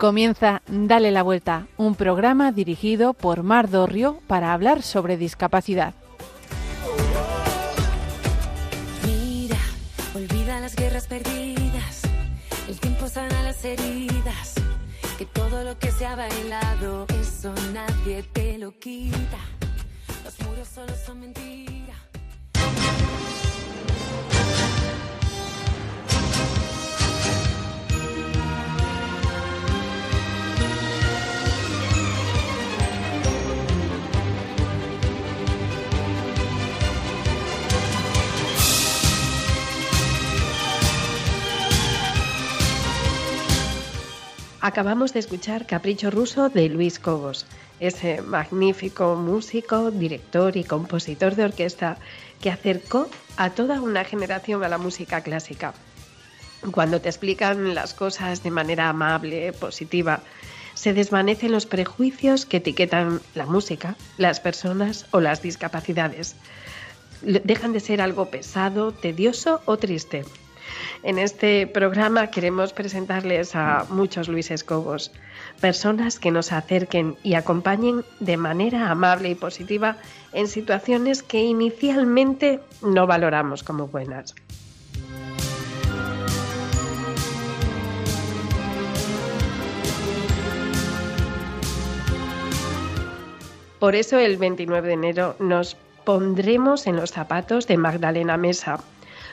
Comienza Dale la Vuelta, un programa dirigido por Mar Dorrio para hablar sobre discapacidad. Mira, olvida las guerras perdidas, el tiempo sana las heridas, que todo lo que se ha bailado, eso nadie te lo quita. Los muros solo son mentiras. Acabamos de escuchar Capricho Ruso de Luis Cobos, ese magnífico músico, director y compositor de orquesta que acercó a toda una generación a la música clásica. Cuando te explican las cosas de manera amable, positiva, se desvanecen los prejuicios que etiquetan la música, las personas o las discapacidades. Dejan de ser algo pesado, tedioso o triste en este programa queremos presentarles a muchos Luis Escobos, personas que nos acerquen y acompañen de manera amable y positiva en situaciones que inicialmente no valoramos como buenas. Por eso el 29 de enero nos pondremos en los zapatos de Magdalena Mesa,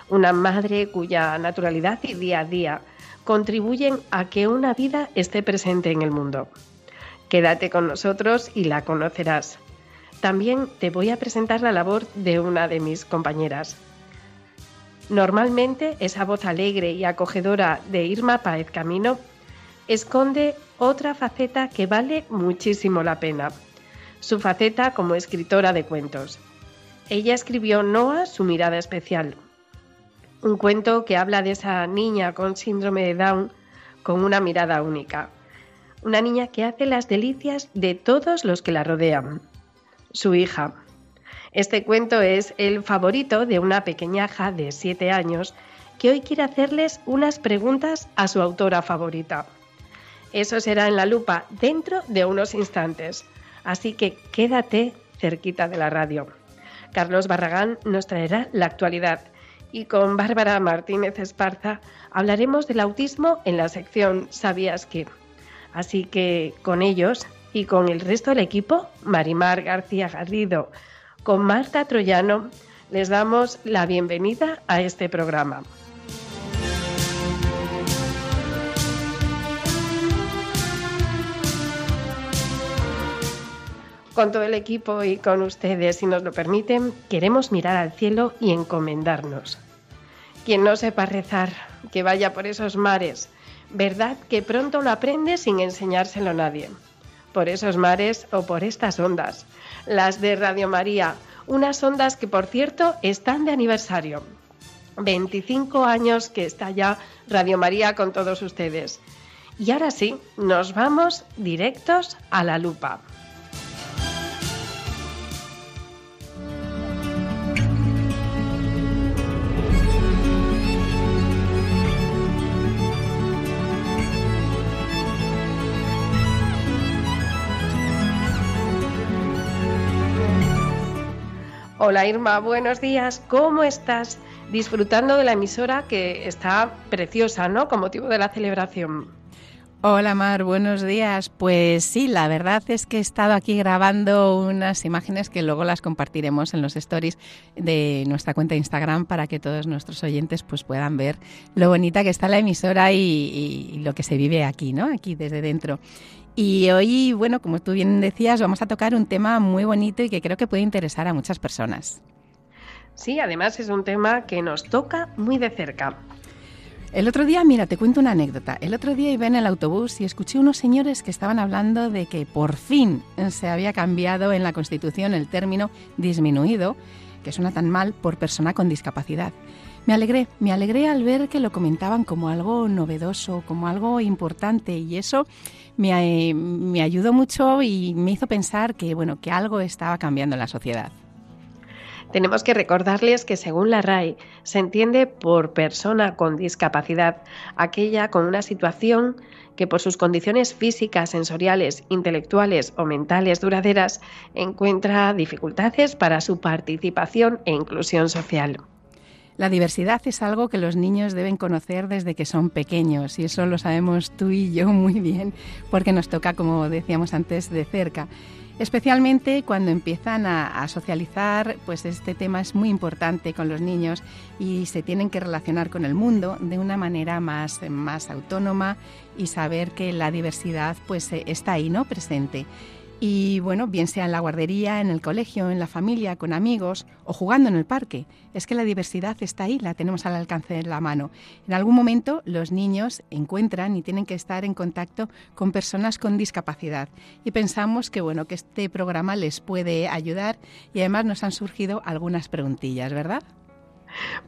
una madre cuya naturalidad y día a día contribuyen a que una vida esté presente en el mundo. Quédate con nosotros y la conocerás. También te voy a presentar la labor de una de mis compañeras. Normalmente esa voz alegre y acogedora de Irma Paez Camino esconde otra faceta que vale muchísimo la pena, su faceta como escritora de cuentos. Ella escribió Noah, su mirada especial, un cuento que habla de esa niña con síndrome de Down con una mirada única. Una niña que hace las delicias de todos los que la rodean. Su hija. Este cuento es el favorito de una pequeñaja de 7 años que hoy quiere hacerles unas preguntas a su autora favorita. Eso será en la lupa dentro de unos instantes, así que quédate cerquita de la radio. Carlos Barragán nos traerá la actualidad y con Bárbara Martínez Esparza hablaremos del autismo en la sección ¿Sabías qué? Así que con ellos y con el resto del equipo, Marimar García Garrido, con Marta Troyano, les damos la bienvenida a este programa. Con todo el equipo y con ustedes, si nos lo permiten, queremos mirar al cielo y encomendarnos. Quien no sepa rezar, que vaya por esos mares. Verdad que pronto lo aprende sin enseñárselo a nadie. Por esos mares o por estas ondas. Las de Radio María, unas ondas que por cierto están de aniversario. 25 años que está ya Radio María con todos ustedes. Y ahora sí, nos vamos directos a la lupa. Hola Irma, buenos días. ¿Cómo estás? Disfrutando de la emisora que está preciosa, ¿no? Con motivo de la celebración. Hola Mar, buenos días. Pues sí, la verdad es que he estado aquí grabando unas imágenes que luego las compartiremos en los stories de nuestra cuenta de Instagram para que todos nuestros oyentes pues puedan ver lo bonita que está la emisora y, y lo que se vive aquí, ¿no? Aquí desde dentro. Y hoy, bueno, como tú bien decías, vamos a tocar un tema muy bonito y que creo que puede interesar a muchas personas. Sí, además es un tema que nos toca muy de cerca. El otro día, mira, te cuento una anécdota. El otro día iba en el autobús y escuché unos señores que estaban hablando de que por fin se había cambiado en la Constitución el término disminuido, que suena tan mal, por persona con discapacidad. Me alegré, me alegré al ver que lo comentaban como algo novedoso, como algo importante y eso me, me ayudó mucho y me hizo pensar que, bueno, que algo estaba cambiando en la sociedad. Tenemos que recordarles que según la RAI se entiende por persona con discapacidad aquella con una situación que por sus condiciones físicas, sensoriales, intelectuales o mentales duraderas encuentra dificultades para su participación e inclusión social. La diversidad es algo que los niños deben conocer desde que son pequeños y eso lo sabemos tú y yo muy bien porque nos toca, como decíamos antes, de cerca. Especialmente cuando empiezan a, socializar, pues este tema es muy importante con los niños y se tienen que relacionar con el mundo de una manera más, más autónoma y saber que la diversidad pues está ahí, ¿no? Presente. Y bueno, bien sea en la guardería, en el colegio, en la familia, con amigos o jugando en el parque. Es que la diversidad está ahí, la tenemos al alcance de la mano. En algún momento los niños encuentran y tienen que estar en contacto con personas con discapacidad. Y pensamos que bueno, que este programa les puede ayudar y además nos han surgido algunas preguntillas, ¿verdad?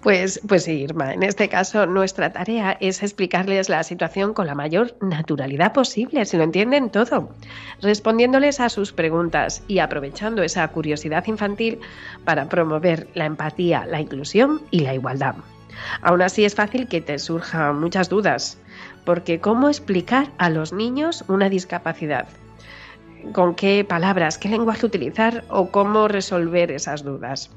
Pues, pues sí, Irma. En este caso, nuestra tarea es explicarles la situación con la mayor naturalidad posible, si lo entienden todo, respondiéndoles a sus preguntas y aprovechando esa curiosidad infantil para promover la empatía, la inclusión y la igualdad. Aún así es fácil que te surjan muchas dudas, porque ¿cómo explicar a los niños una discapacidad? ¿Con qué palabras, qué lenguaje utilizar o cómo resolver esas dudas?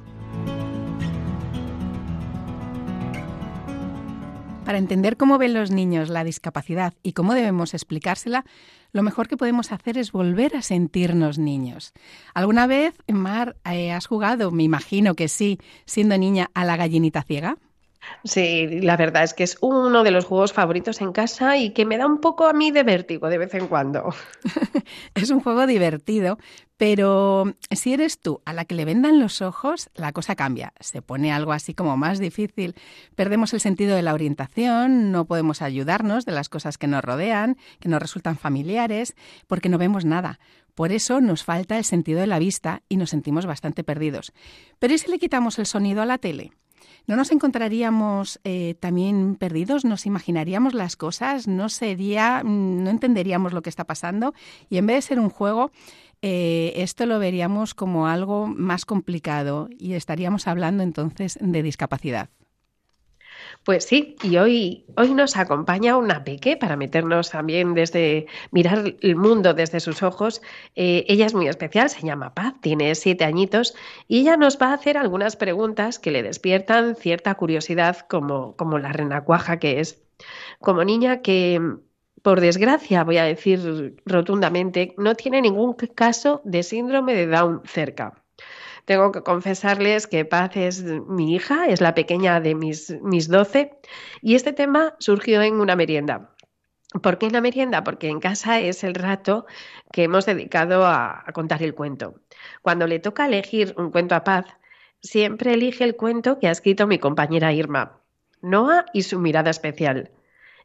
Para entender cómo ven los niños la discapacidad y cómo debemos explicársela, lo mejor que podemos hacer es volver a sentirnos niños. ¿Alguna vez, Mar, eh, has jugado, me imagino que sí, siendo niña, a la gallinita ciega? Sí, la verdad es que es uno de los juegos favoritos en casa y que me da un poco a mí de vértigo de vez en cuando. es un juego divertido, pero si eres tú a la que le vendan los ojos, la cosa cambia. Se pone algo así como más difícil. Perdemos el sentido de la orientación, no podemos ayudarnos de las cosas que nos rodean, que nos resultan familiares, porque no vemos nada. Por eso nos falta el sentido de la vista y nos sentimos bastante perdidos. Pero ¿y si le quitamos el sonido a la tele? ¿No nos encontraríamos eh, también perdidos? ¿Nos imaginaríamos las cosas? ¿No sería, no entenderíamos lo que está pasando? Y en vez de ser un juego, eh, esto lo veríamos como algo más complicado y estaríamos hablando entonces de discapacidad. Pues sí, y hoy, hoy nos acompaña una peque para meternos también desde mirar el mundo desde sus ojos. Eh, ella es muy especial, se llama Paz, tiene siete añitos y ella nos va a hacer algunas preguntas que le despiertan cierta curiosidad como, como la renacuaja que es. Como niña que, por desgracia, voy a decir rotundamente, no tiene ningún caso de síndrome de Down cerca. Tengo que confesarles que Paz es mi hija, es la pequeña de mis, mis 12, y este tema surgió en una merienda. ¿Por qué en la merienda? Porque en casa es el rato que hemos dedicado a, a contar el cuento. Cuando le toca elegir un cuento a Paz, siempre elige el cuento que ha escrito mi compañera Irma, Noah y su mirada especial.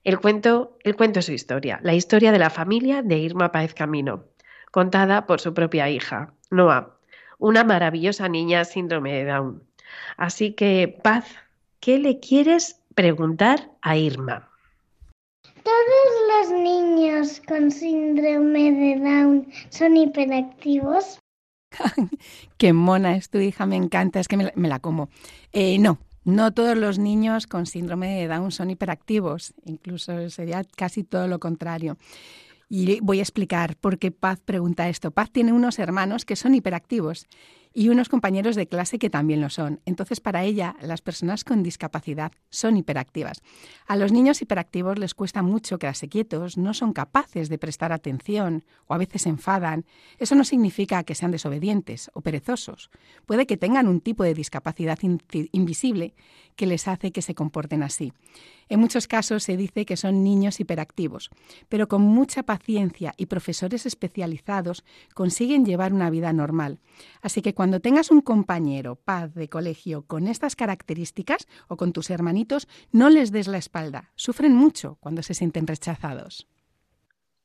El cuento, el cuento es su historia, la historia de la familia de Irma Páez Camino, contada por su propia hija, Noah, una maravillosa niña síndrome de Down. Así que, Paz, ¿qué le quieres preguntar a Irma? ¿Todos los niños con síndrome de Down son hiperactivos? Qué mona es tu hija, me encanta, es que me la, como. Eh, no, no todos los niños con síndrome de Down son hiperactivos, incluso sería casi todo lo contrario. Y voy a explicar por qué Paz pregunta esto. Paz tiene unos hermanos que son hiperactivos y unos compañeros de clase que también lo son. Entonces, para ella, las personas con discapacidad son hiperactivas. A los niños hiperactivos les cuesta mucho quedarse quietos, no son capaces de prestar atención o a veces se enfadan. Eso no significa que sean desobedientes o perezosos. Puede que tengan un tipo de discapacidad invisible que les hace que se comporten así. En muchos casos se dice que son niños hiperactivos, pero con mucha paciencia y profesores especializados consiguen llevar una vida normal. Así que cuando tengas un compañero, paz de colegio con estas características o con tus hermanitos, no les des la espalda. Sufren mucho cuando se sienten rechazados.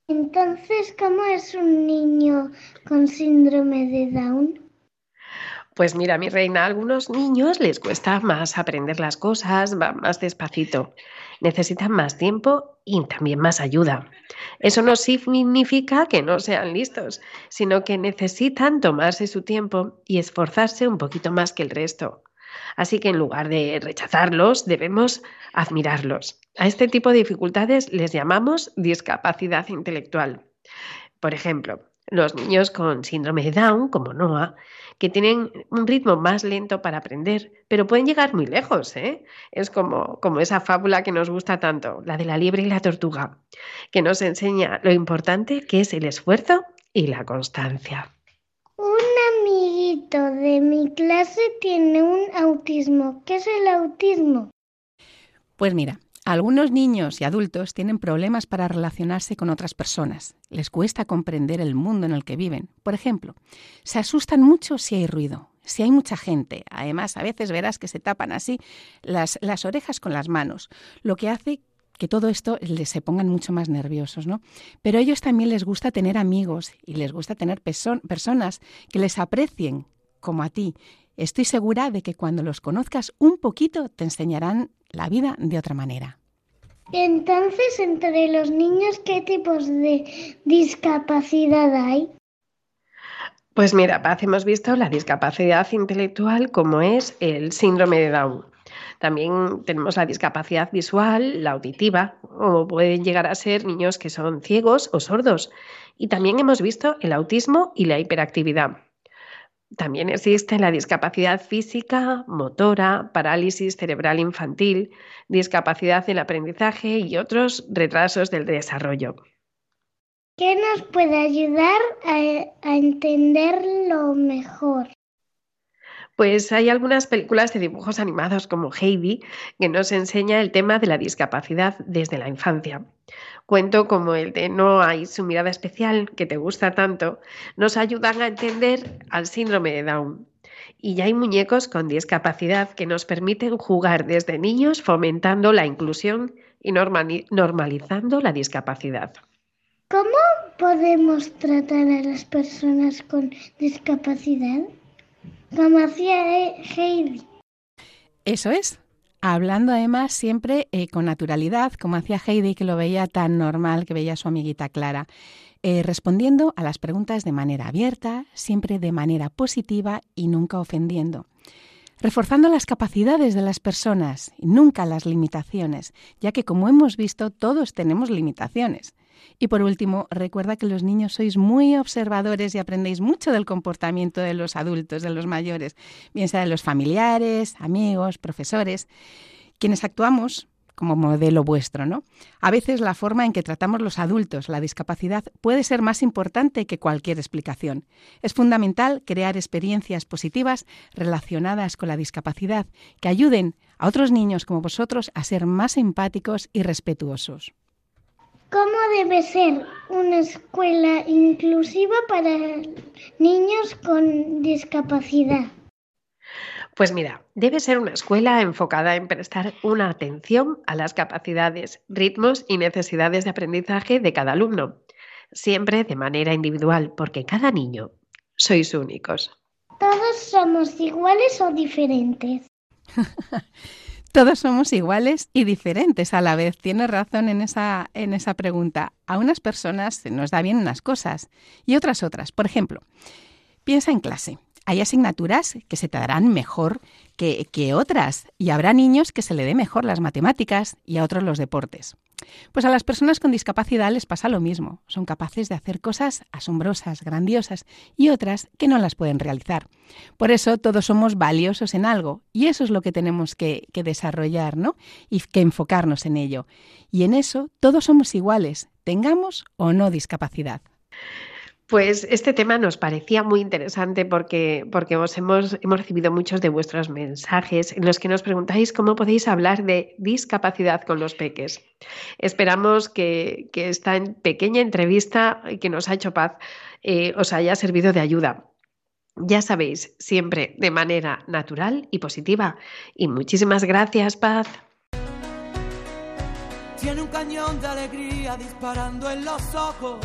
Entonces, ¿cómo es un niño con síndrome de Down? Pues mira, mi reina, a algunos niños les cuesta más aprender las cosas, va más despacito. Necesitan más tiempo y también más ayuda. Eso no significa que no sean listos, sino que necesitan tomarse su tiempo y esforzarse un poquito más que el resto. Así que en lugar de rechazarlos, debemos admirarlos. A este tipo de dificultades les llamamos discapacidad intelectual. Por ejemplo, los niños con síndrome de Down, como Noah, que tienen un ritmo más lento para aprender, pero pueden llegar muy lejos. ¿eh? Es como, como esa fábula que nos gusta tanto, la de la liebre y la tortuga, que nos enseña lo importante que es el esfuerzo y la constancia. Un amiguito de mi clase tiene un autismo. ¿Qué es el autismo? Pues mira, algunos niños y adultos tienen problemas para relacionarse con otras personas. Les cuesta comprender el mundo en el que viven. Por ejemplo, se asustan mucho si hay ruido, si hay mucha gente. Además, a veces verás que se tapan así las, orejas con las manos, lo que hace que todo esto les se pongan mucho más nerviosos, ¿no? Pero a ellos también les gusta tener amigos y les gusta tener personas que les aprecien como a ti. Estoy segura de que cuando los conozcas un poquito te enseñarán la vida de otra manera. Entonces, entre los niños, ¿qué tipos de discapacidad hay? Pues mira, Paz, hemos visto la discapacidad intelectual como es el síndrome de Down. También tenemos la discapacidad visual, la auditiva, o pueden llegar a ser niños que son ciegos o sordos. Y también hemos visto el autismo y la hiperactividad. También existe la discapacidad física, motora, parálisis cerebral infantil, discapacidad del aprendizaje y otros retrasos del desarrollo. ¿Qué nos puede ayudar a, entenderlo mejor? Pues hay algunas películas de dibujos animados como Heidi que nos enseña el tema de la discapacidad desde la infancia. Cuento como el de No hay su mirada especial que te gusta tanto nos ayudan a entender al síndrome de Down. Y ya hay muñecos con discapacidad que nos permiten jugar desde niños fomentando la inclusión y normalizando la discapacidad. ¿Cómo podemos tratar a las personas con discapacidad? como hacía Heidi. Eso es. Hablando además siempre eh, con naturalidad, como hacía Heidi, que lo veía tan normal, que veía a su amiguita Clara. Eh, respondiendo a las preguntas de manera abierta, siempre de manera positiva y nunca ofendiendo reforzando las capacidades de las personas y nunca las limitaciones, ya que como hemos visto todos tenemos limitaciones. Y por último, recuerda que los niños sois muy observadores y aprendéis mucho del comportamiento de los adultos, de los mayores, bien sea de los familiares, amigos, profesores, quienes actuamos como modelo vuestro, ¿no? A veces la forma en que tratamos los adultos la discapacidad puede ser más importante que cualquier explicación. Es fundamental crear experiencias positivas relacionadas con la discapacidad que ayuden a otros niños como vosotros a ser más empáticos y respetuosos. ¿Cómo debe ser una escuela inclusiva para niños con discapacidad? Pues mira, debe ser una escuela enfocada en prestar una atención a las capacidades, ritmos y necesidades de aprendizaje de cada alumno, siempre de manera individual, porque cada niño sois únicos. ¿Todos somos iguales o diferentes? Todos somos iguales y diferentes a la vez. Tienes razón en esa, en esa pregunta. A unas personas nos da bien unas cosas y otras otras. Por ejemplo, piensa en clase hay asignaturas que se te darán mejor que, que, otras y habrá niños que se le dé mejor las matemáticas y a otros los deportes. Pues a las personas con discapacidad les pasa lo mismo. Son capaces de hacer cosas asombrosas, grandiosas y otras que no las pueden realizar. Por eso todos somos valiosos en algo y eso es lo que tenemos que, que desarrollar ¿no? y que enfocarnos en ello. Y en eso todos somos iguales, tengamos o no discapacidad. Pues este tema nos parecía muy interesante porque, porque hemos, hemos recibido muchos de vuestros mensajes en los que nos preguntáis cómo podéis hablar de discapacidad con los peques. Esperamos que, esta pequeña entrevista que nos ha hecho Paz eh, os haya servido de ayuda. Ya sabéis, siempre de manera natural y positiva. Y muchísimas gracias, Paz. Tiene un cañón de alegría disparando en los ojos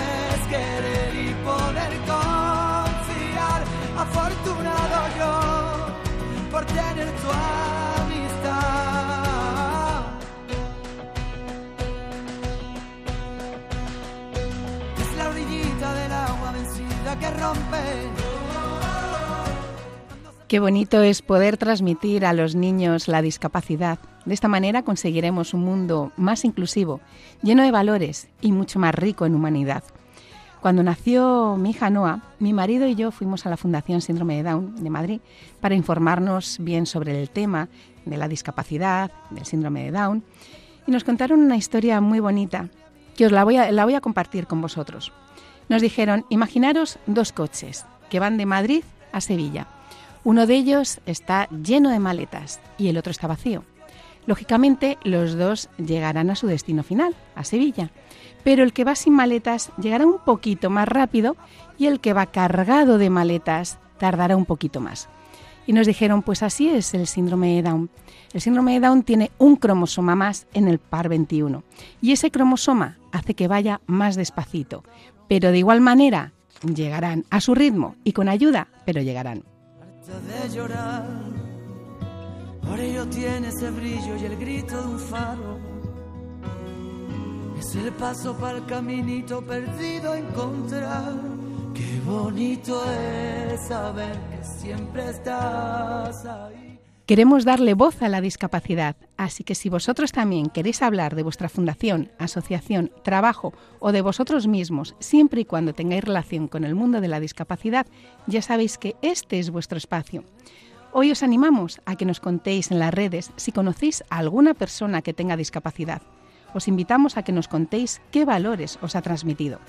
Yo por tener tu que rompe. Qué bonito es poder transmitir a los niños la discapacidad. De esta manera conseguiremos un mundo más inclusivo, lleno de valores y mucho más rico en humanidad. Cuando nació mi hija Noa, mi marido y yo fuimos a la Fundación Síndrome de Down de Madrid para informarnos bien sobre el tema de la discapacidad, del síndrome de Down, y nos contaron una historia muy bonita que os la voy a, la voy a compartir con vosotros. Nos dijeron, imaginaros dos coches que van de Madrid a Sevilla. Uno de ellos está lleno de maletas y el otro está vacío. Lógicamente, los dos llegarán a su destino final, a Sevilla. Pero el que va sin maletas llegará un poquito más rápido y el que va cargado de maletas tardará un poquito más. Y nos dijeron, pues así es el síndrome de Down. El síndrome de Down tiene un cromosoma más en el par 21 y ese cromosoma hace que vaya más despacito, pero de igual manera llegarán a su ritmo y con ayuda, pero llegarán. de llorar, por ello tiene ese brillo y el grito de un faro. Es el paso para el caminito perdido encontrar. Qué bonito es saber que siempre estás ahí. Queremos darle voz a la discapacidad, así que si vosotros también queréis hablar de vuestra fundación, asociación, trabajo o de vosotros mismos, siempre y cuando tengáis relación con el mundo de la discapacidad, ya sabéis que este es vuestro espacio. Hoy os animamos a que nos contéis en las redes si conocéis a alguna persona que tenga discapacidad. Os invitamos a que nos contéis qué valores os ha transmitido.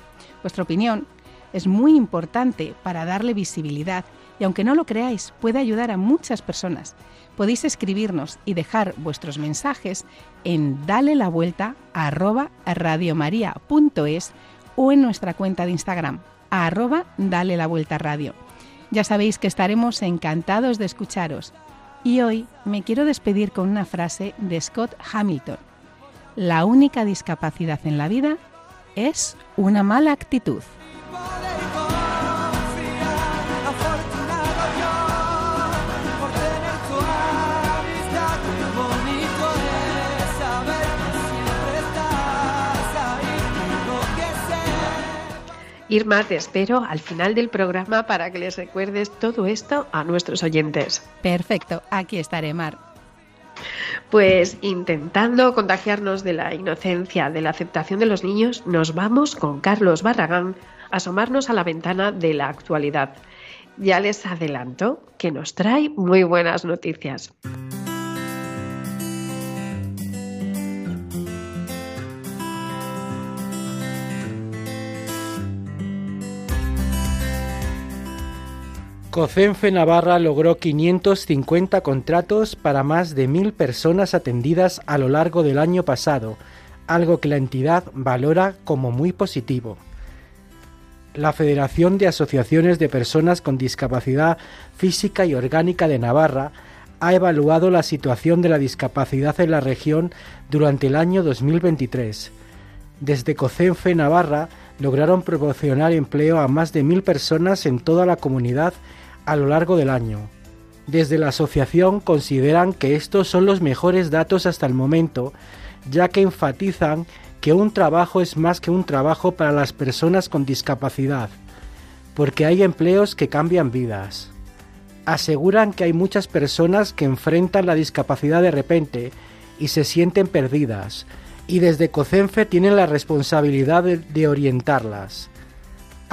Vuestra opinión es muy importante para darle visibilidad y aunque no lo creáis, puede ayudar a muchas personas podéis escribirnos y dejar vuestros mensajes en dale la vuelta radiomaria.es o en nuestra cuenta de Instagram arroba dale la vuelta radio. Ya sabéis que estaremos encantados de escucharos. Y hoy me quiero despedir con una frase de Scott Hamilton. La única discapacidad en la vida es una mala actitud. Irma, te espero al final del programa para que les recuerdes todo esto a nuestros oyentes. Perfecto, aquí estaré, Mar. Pues intentando contagiarnos de la inocencia, de la aceptación de los niños, nos vamos con Carlos Barragán a asomarnos a la ventana de la actualidad. Ya les adelanto que nos trae muy buenas noticias. COCENFE Navarra logró 550 contratos para más de 1.000 personas atendidas a lo largo del año pasado, algo que la entidad valora como muy positivo. La Federación de Asociaciones de Personas con Discapacidad Física y Orgánica de Navarra ha evaluado la situación de la discapacidad en la región durante el año 2023. Desde COCENFE Navarra lograron proporcionar empleo a más de mil personas en toda la comunidad a lo largo del año. Desde la asociación consideran que estos son los mejores datos hasta el momento, ya que enfatizan que un trabajo es más que un trabajo para las personas con discapacidad, porque hay empleos que cambian vidas. Aseguran que hay muchas personas que enfrentan la discapacidad de repente y se sienten perdidas, y desde COCENFE tienen la responsabilidad de, orientarlas.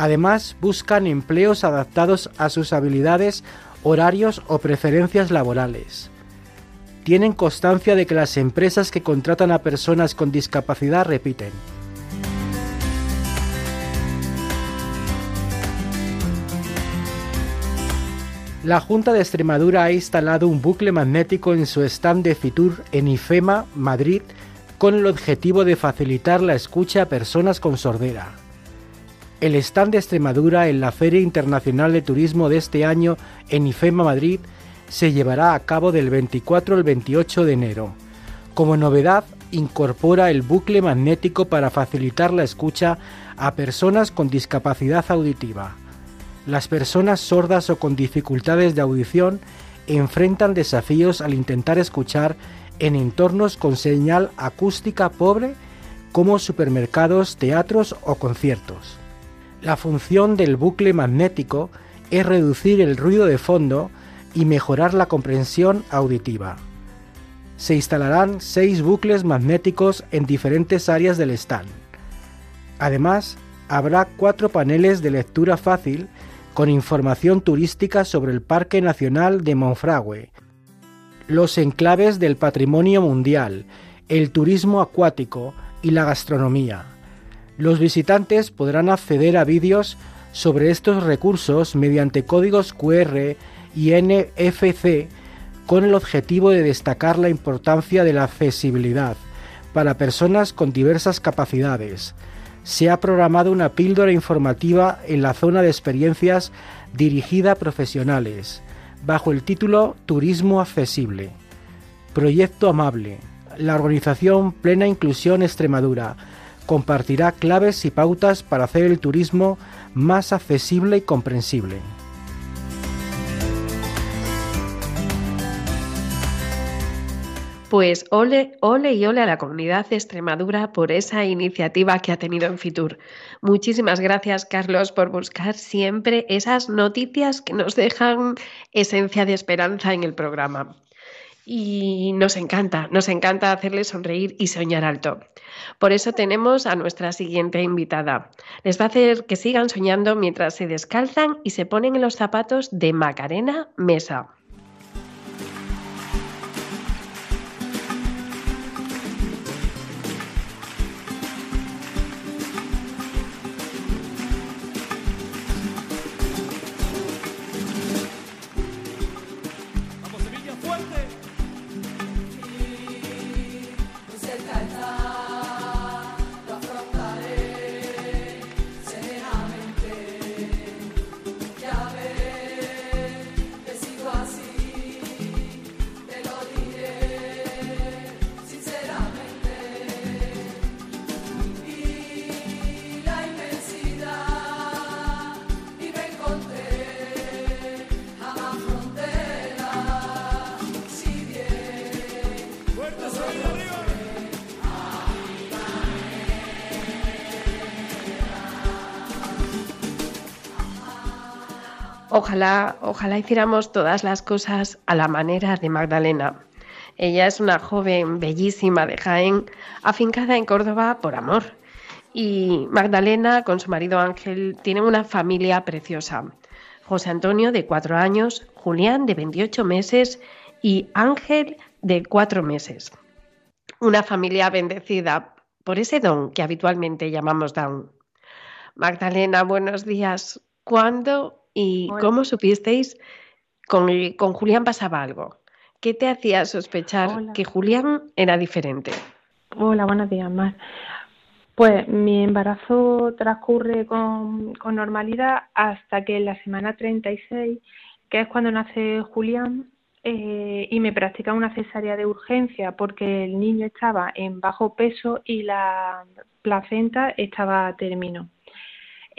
Además, buscan empleos adaptados a sus habilidades, horarios o preferencias laborales. Tienen constancia de que las empresas que contratan a personas con discapacidad repiten. La Junta de Extremadura ha instalado un bucle magnético en su stand de Fitur en IFEMA, Madrid, con el objetivo de facilitar la escucha a personas con sordera. El stand de Extremadura en la Feria Internacional de Turismo de este año en IFEMA Madrid se llevará a cabo del 24 al 28 de enero. Como novedad, incorpora el bucle magnético para facilitar la escucha a personas con discapacidad auditiva. Las personas sordas o con dificultades de audición enfrentan desafíos al intentar escuchar en entornos con señal acústica pobre como supermercados, teatros o conciertos. La función del bucle magnético es reducir el ruido de fondo y mejorar la comprensión auditiva. Se instalarán seis bucles magnéticos en diferentes áreas del stand. Además, habrá cuatro paneles de lectura fácil con información turística sobre el Parque Nacional de Monfragüe, los enclaves del patrimonio mundial, el turismo acuático y la gastronomía. Los visitantes podrán acceder a vídeos sobre estos recursos mediante códigos QR y NFC con el objetivo de destacar la importancia de la accesibilidad para personas con diversas capacidades. Se ha programado una píldora informativa en la zona de experiencias dirigida a profesionales, bajo el título Turismo Accesible. Proyecto Amable. La organización Plena Inclusión Extremadura compartirá claves y pautas para hacer el turismo más accesible y comprensible. Pues ole, ole y ole a la comunidad de Extremadura por esa iniciativa que ha tenido en Fitur. Muchísimas gracias, Carlos, por buscar siempre esas noticias que nos dejan esencia de esperanza en el programa. Y nos encanta, nos encanta hacerles sonreír y soñar alto. Por eso tenemos a nuestra siguiente invitada. Les va a hacer que sigan soñando mientras se descalzan y se ponen en los zapatos de Macarena Mesa. Ojalá, ojalá hiciéramos todas las cosas a la manera de Magdalena. Ella es una joven bellísima de Jaén, afincada en Córdoba por amor. Y Magdalena, con su marido Ángel, tienen una familia preciosa. José Antonio, de cuatro años, Julián, de 28 meses, y Ángel, de cuatro meses. Una familia bendecida por ese don que habitualmente llamamos down. Magdalena, buenos días. ¿Cuándo ¿Y cómo supisteis con, con Julián pasaba algo? ¿Qué te hacía sospechar que Julián era diferente? Hola, buenos días, Mar. Pues mi embarazo transcurre con, con, normalidad hasta que en la semana 36, que es cuando nace Julián, eh, y me practican una cesárea de urgencia porque el niño estaba en bajo peso y la placenta estaba a término.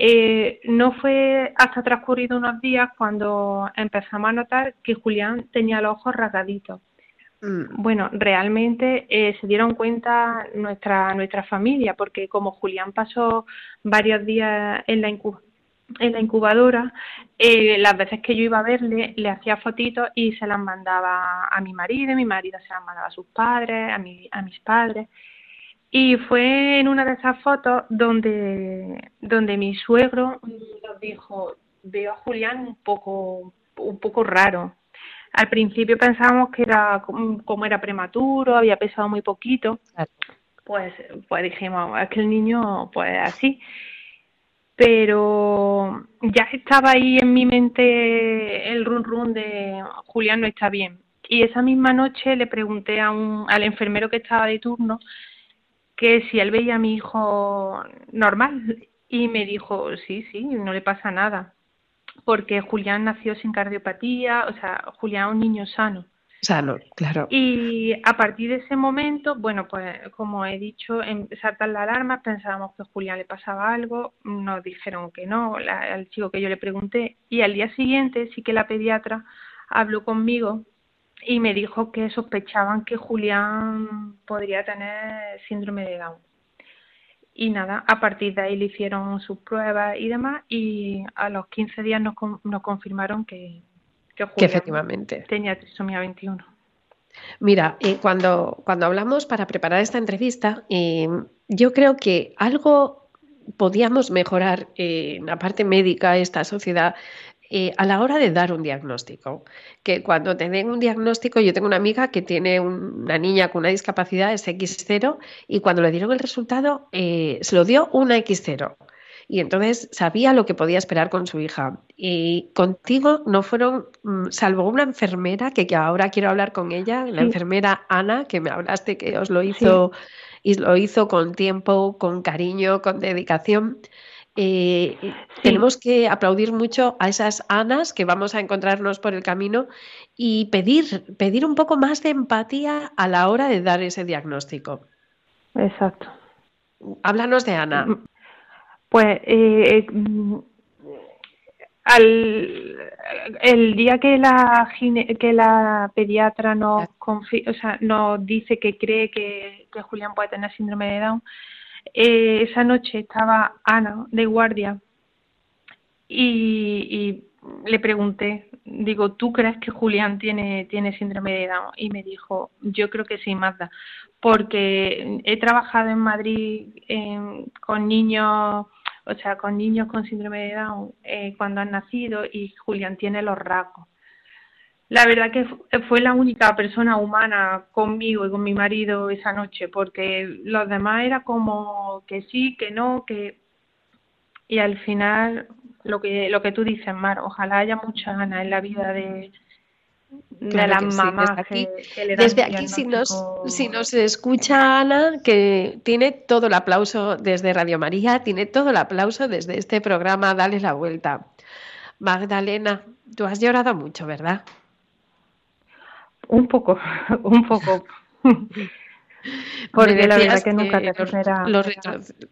Eh, no fue hasta transcurrido unos días cuando empezamos a notar que Julián tenía los ojos rasgaditos. Mm. Bueno, realmente eh, se dieron cuenta nuestra nuestra familia porque como Julián pasó varios días en la en la incubadora, eh, las veces que yo iba a verle, le hacía fotitos y se las mandaba a mi marido, y mi marido se las mandaba a sus padres, a, mi, a mis padres. Y fue en una de esas fotos donde, donde mi suegro nos dijo, veo a Julián un poco, un poco raro. Al principio pensábamos que era como era prematuro, había pesado muy poquito. Pues, pues dijimos, es que el niño, pues así pero ya estaba ahí en mi mente el run run de Julián no está bien. Y esa misma noche le pregunté a un, al enfermero que estaba de turno que si él veía a mi hijo normal y me dijo, sí, sí, no le pasa nada, porque Julián nació sin cardiopatía, o sea, Julián es un niño sano. Sano, claro. Y a partir de ese momento, bueno, pues como he dicho, en, saltan las alarmas, pensábamos que a Julián le pasaba algo, nos dijeron que no, al chico que yo le pregunté, y al día siguiente sí que la pediatra habló conmigo y me dijo que sospechaban que Julián podría tener síndrome de Down. Y nada, a partir de ahí le hicieron sus pruebas y demás, y a los 15 días nos, nos confirmaron que, que, efectivamente tenía trisomía 21. Mira, eh, cuando, cuando hablamos para preparar esta entrevista, eh, yo creo que algo podíamos mejorar en la parte médica, esta sociedad, eh, a la hora de dar un diagnóstico. Que cuando te den un diagnóstico, yo tengo una amiga que tiene una niña con una discapacidad, es X0, y cuando le dieron el resultado, se lo dio una X0 y entonces sabía lo que podía esperar con su hija. Y contigo no fueron, mm, salvo una enfermera, que, ahora quiero hablar con ella, la enfermera Ana, que me hablaste que os lo hizo y lo hizo con tiempo, con cariño, con dedicación. Eh, tenemos que aplaudir mucho a esas Anas que vamos a encontrarnos por el camino y pedir, pedir un poco más de empatía a la hora de dar ese diagnóstico. Exacto. Háblanos de Ana. Mm, pues eh, mm, al, el día que la que la pediatra nos o sea, nos dice que cree que, que, Julián puede tener síndrome de Down, eh, esa noche estaba Ana de guardia y, le pregunté, digo, ¿tú crees que Julián tiene, tiene síndrome de Down? Y me dijo, yo creo que sí, Magda, porque he trabajado en Madrid con niños o sea, con niños con síndrome de Down eh, cuando han nacido y Julián tiene los rasgos. La verdad que fue la única persona humana conmigo y con mi marido esa noche, porque los demás era como que sí, que no, que y al final lo que lo que tú dices, Mar, ojalá haya mucha ganas en la vida de, de las mamás desde aquí, desde aquí si nos, si nos escucha Ana, que tiene todo el aplauso desde Radio María, tiene todo el aplauso desde este programa Dale la Vuelta. Magdalena, tú has llorado mucho, ¿verdad? Un poco, un poco. Porque la verdad que nunca te los,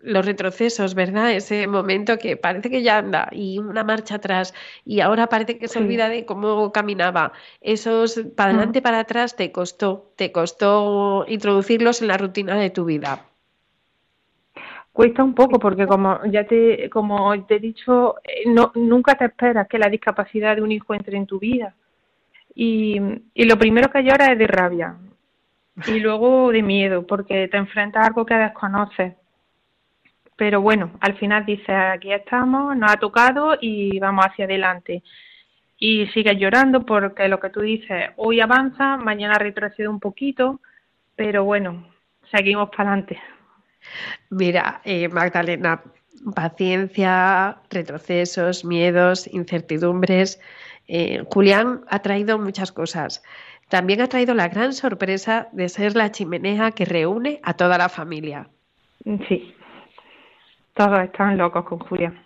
los, retrocesos, ¿verdad? Ese momento que parece que ya anda y una marcha atrás y ahora parece que se olvida de cómo caminaba. Esos para adelante, para atrás te costó, te costó introducirlos en la rutina de tu vida. Cuesta un poco porque como ya te, como te he dicho, eh, no, nunca te esperas que la discapacidad de un hijo entre en tu vida. Y, lo primero que llora es de rabia y luego de miedo, porque te enfrentas a algo que desconoces. Pero bueno, al final dices, aquí estamos, nos ha tocado y vamos hacia adelante. Y sigues llorando porque lo que tú dices, hoy avanza, mañana retrocede un poquito, pero bueno, seguimos para adelante. Mira, eh, Magdalena, paciencia, retrocesos, miedos, incertidumbres. Eh, Julián ha traído muchas cosas. También ha traído la gran sorpresa de ser la chimenea que reúne a toda la familia. Sí, todos están locos con Julia.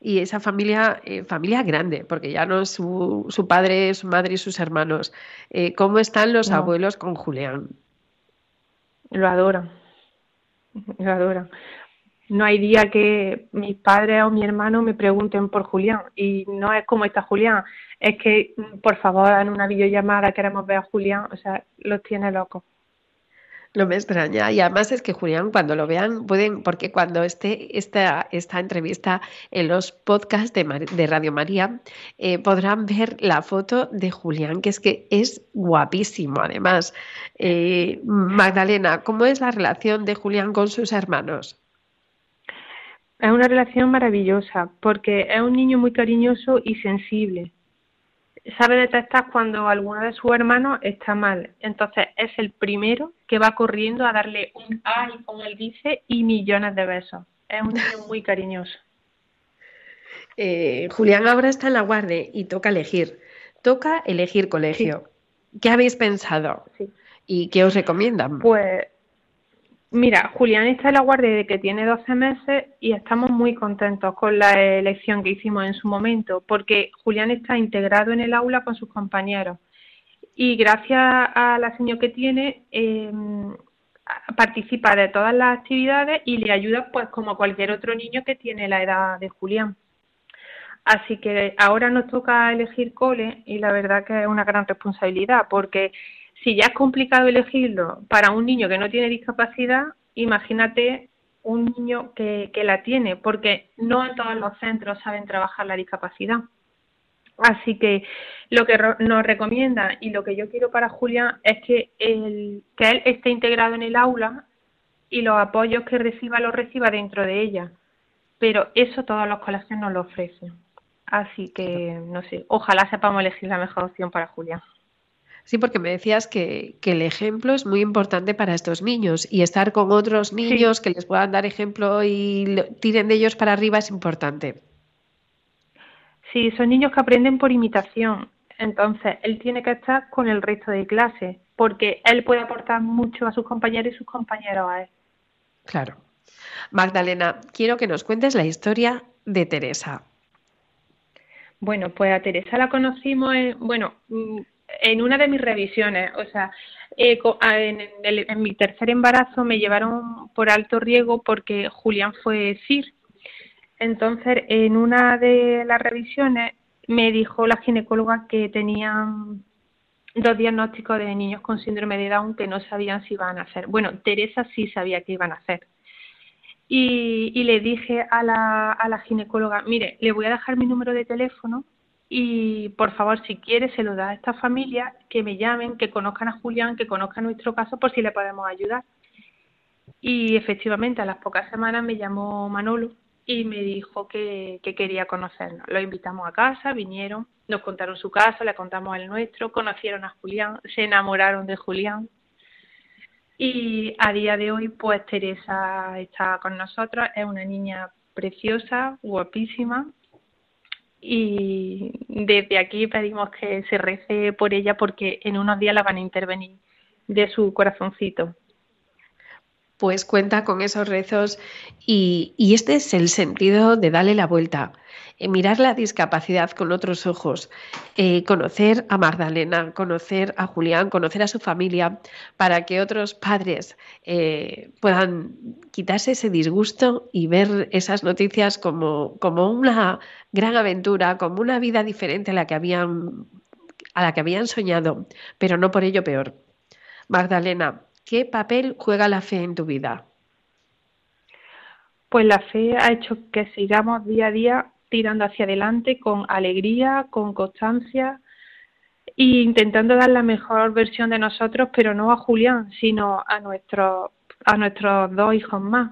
Y esa familia, eh, familia grande, porque ya no es su, su, padre, su madre y sus hermanos. Eh, ¿Cómo están los abuelos con Julián? Lo adoran, lo adoran. No hay día que mis padres o mi hermano me pregunten por Julián y no es como está Julián, es que por favor en una videollamada queremos ver a Julián, o sea, los tiene locos. No me extraña. Y además es que Julián, cuando lo vean, pueden, porque cuando esté esta, esta entrevista en los podcasts de, Radio María, eh, podrán ver la foto de Julián, que es que es guapísimo, además. Eh, Magdalena, ¿cómo es la relación de Julián con sus hermanos? Es una relación maravillosa, porque es un niño muy cariñoso y sensible sabe detectar cuando alguno de sus hermanos está mal. Entonces es el primero que va corriendo a darle un ay, como él dice, y millones de besos. Es un niño muy cariñoso. Eh, Julián ahora está en la guardia y toca elegir. Toca elegir colegio. ¿Qué habéis pensado? ¿Y qué os recomiendan? Pues Mira, Julián está en la guardia de que tiene 12 meses y estamos muy contentos con la elección que hicimos en su momento, porque Julián está integrado en el aula con sus compañeros y gracias a la señora que tiene em, participa de todas las actividades y le ayuda pues como cualquier otro niño que tiene la edad de Julián. Así que ahora nos toca elegir cole y la verdad que es una gran responsabilidad porque si ya es complicado elegirlo para un niño que no tiene discapacidad, imagínate un niño que, que la tiene, porque no en todos los centros saben trabajar la discapacidad. Así que lo que nos recomienda y lo que yo quiero para Julián es que, el, que él esté integrado en el aula y los apoyos que reciba los reciba dentro de ella. Pero eso todos los colegios nos lo ofrecen. Así que, no sé, ojalá sepamos elegir la mejor opción para Julián. Sí, porque me decías que, el ejemplo es muy importante para estos niños y estar con otros niños que les puedan dar ejemplo y tiren de ellos para arriba es importante. Sí, son niños que aprenden por imitación. Entonces, él tiene que estar con el resto de clase porque él puede aportar mucho a sus compañeros y sus compañeros a él. Claro. Magdalena, quiero que nos cuentes la historia de Teresa. Bueno, pues a Teresa la conocimos, en, bueno, mm, en una de mis revisiones, o sea, eh, en, mi tercer embarazo me llevaron por alto riesgo porque Julián fue CIR. Entonces, en una de las revisiones me dijo la ginecóloga que tenían dos diagnósticos de niños con síndrome de Down que no sabían si iban a hacer. Bueno, Teresa sí sabía que iban a hacer. Y, y le dije a la, a la ginecóloga, mire, le voy a dejar mi número de teléfono y por favor, si quiere, se lo da a esta familia, que me llamen, que conozcan a Julián, que conozcan nuestro caso por si le podemos ayudar. Y efectivamente, a las pocas semanas me llamó Manolo y me dijo que, que quería conocernos. Lo invitamos a casa, vinieron, nos contaron su caso, le contamos el nuestro, conocieron a Julián, se enamoraron de Julián. Y a día de hoy, pues Teresa está con nosotros, es una niña preciosa, guapísima, y desde aquí pedimos que se rece por ella porque en unos días la van a intervenir de su corazoncito. Pues cuenta con esos rezos y, y este es el sentido de darle la vuelta eh, mirar la discapacidad con otros ojos, eh, conocer a Magdalena, conocer a Julián, conocer a su familia, para que otros padres eh, puedan quitarse ese disgusto y ver esas noticias como, como una gran aventura, como una vida diferente a la que habían a la que habían soñado, pero no por ello peor. Magdalena, ¿qué papel juega la fe en tu vida? Pues la fe ha hecho que sigamos día a día tirando hacia adelante con alegría, con constancia e intentando dar la mejor versión de nosotros, pero no a Julián, sino a nuestros a nuestros dos hijos más.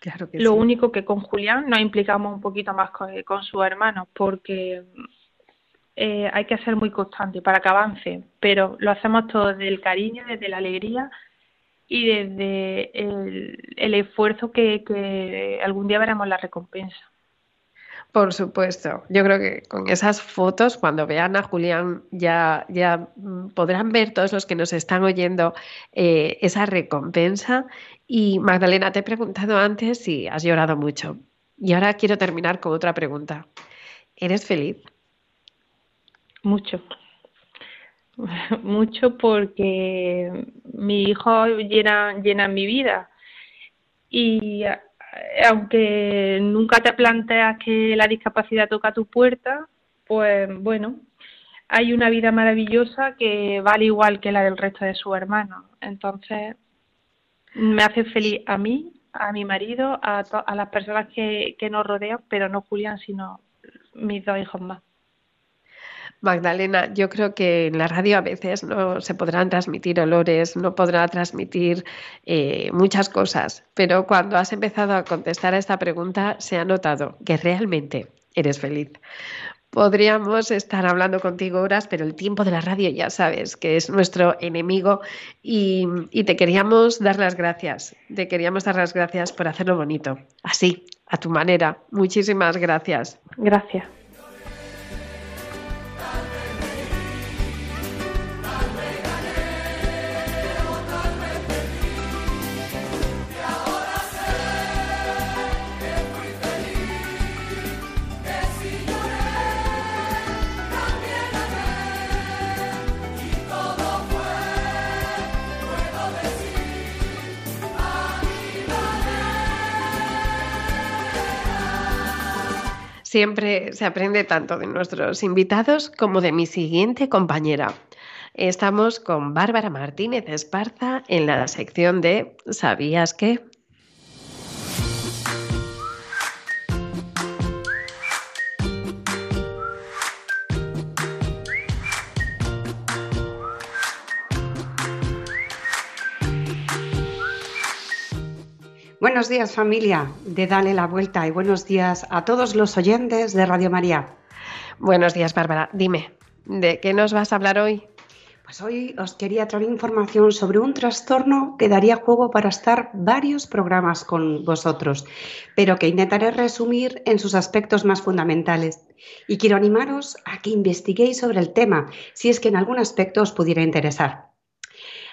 Claro que Lo único que con Julián nos implicamos un poquito más con, con sus hermanos, porque eh, hay que ser muy constante para que avance, pero lo hacemos todo desde el cariño, desde la alegría y desde el, el esfuerzo que, que algún día veremos la recompensa. Por supuesto. Yo creo que con esas fotos, cuando vean a Julián, ya, ya mm, podrán ver todos los que nos están oyendo eh, esa recompensa. Y Magdalena, te he preguntado antes si has llorado mucho. Y ahora quiero terminar con otra pregunta. ¿Eres feliz? Mucho. Mucho porque mi hijo llena, llena mi vida. Y aunque nunca te planteas que la discapacidad toca tu puerta, pues bueno, hay una vida maravillosa que vale igual que la del resto de sus hermanos. Entonces, Me hace feliz a mí, a mi marido, a, a las personas que, que nos rodean, pero no Julián, sino mis dos hijos más. Magdalena, yo creo que en la radio a veces no se podrán transmitir olores, no podrá transmitir eh, muchas cosas, pero cuando has empezado a contestar a esta pregunta se ha notado que realmente eres feliz. Podríamos estar hablando contigo horas, pero el tiempo de la radio ya sabes que es nuestro enemigo y, y te queríamos dar las gracias, te queríamos dar las gracias por hacerlo bonito, así, a tu manera. Muchísimas gracias. Gracias. Siempre se aprende tanto de nuestros invitados como de mi siguiente compañera. Estamos con Bárbara Martínez Esparza en la sección de ¿Sabías qué? Buenos días familia de Dale la Vuelta y buenos días a todos los oyentes de Radio María. Buenos días Bárbara, dime, ¿de qué nos vas a hablar hoy? Pues hoy os quería traer información sobre un trastorno que daría juego para estar varios programas con vosotros, pero que intentaré resumir en sus aspectos más fundamentales. Y quiero animaros a que investiguéis sobre el tema, si es que en algún aspecto os pudiera interesar.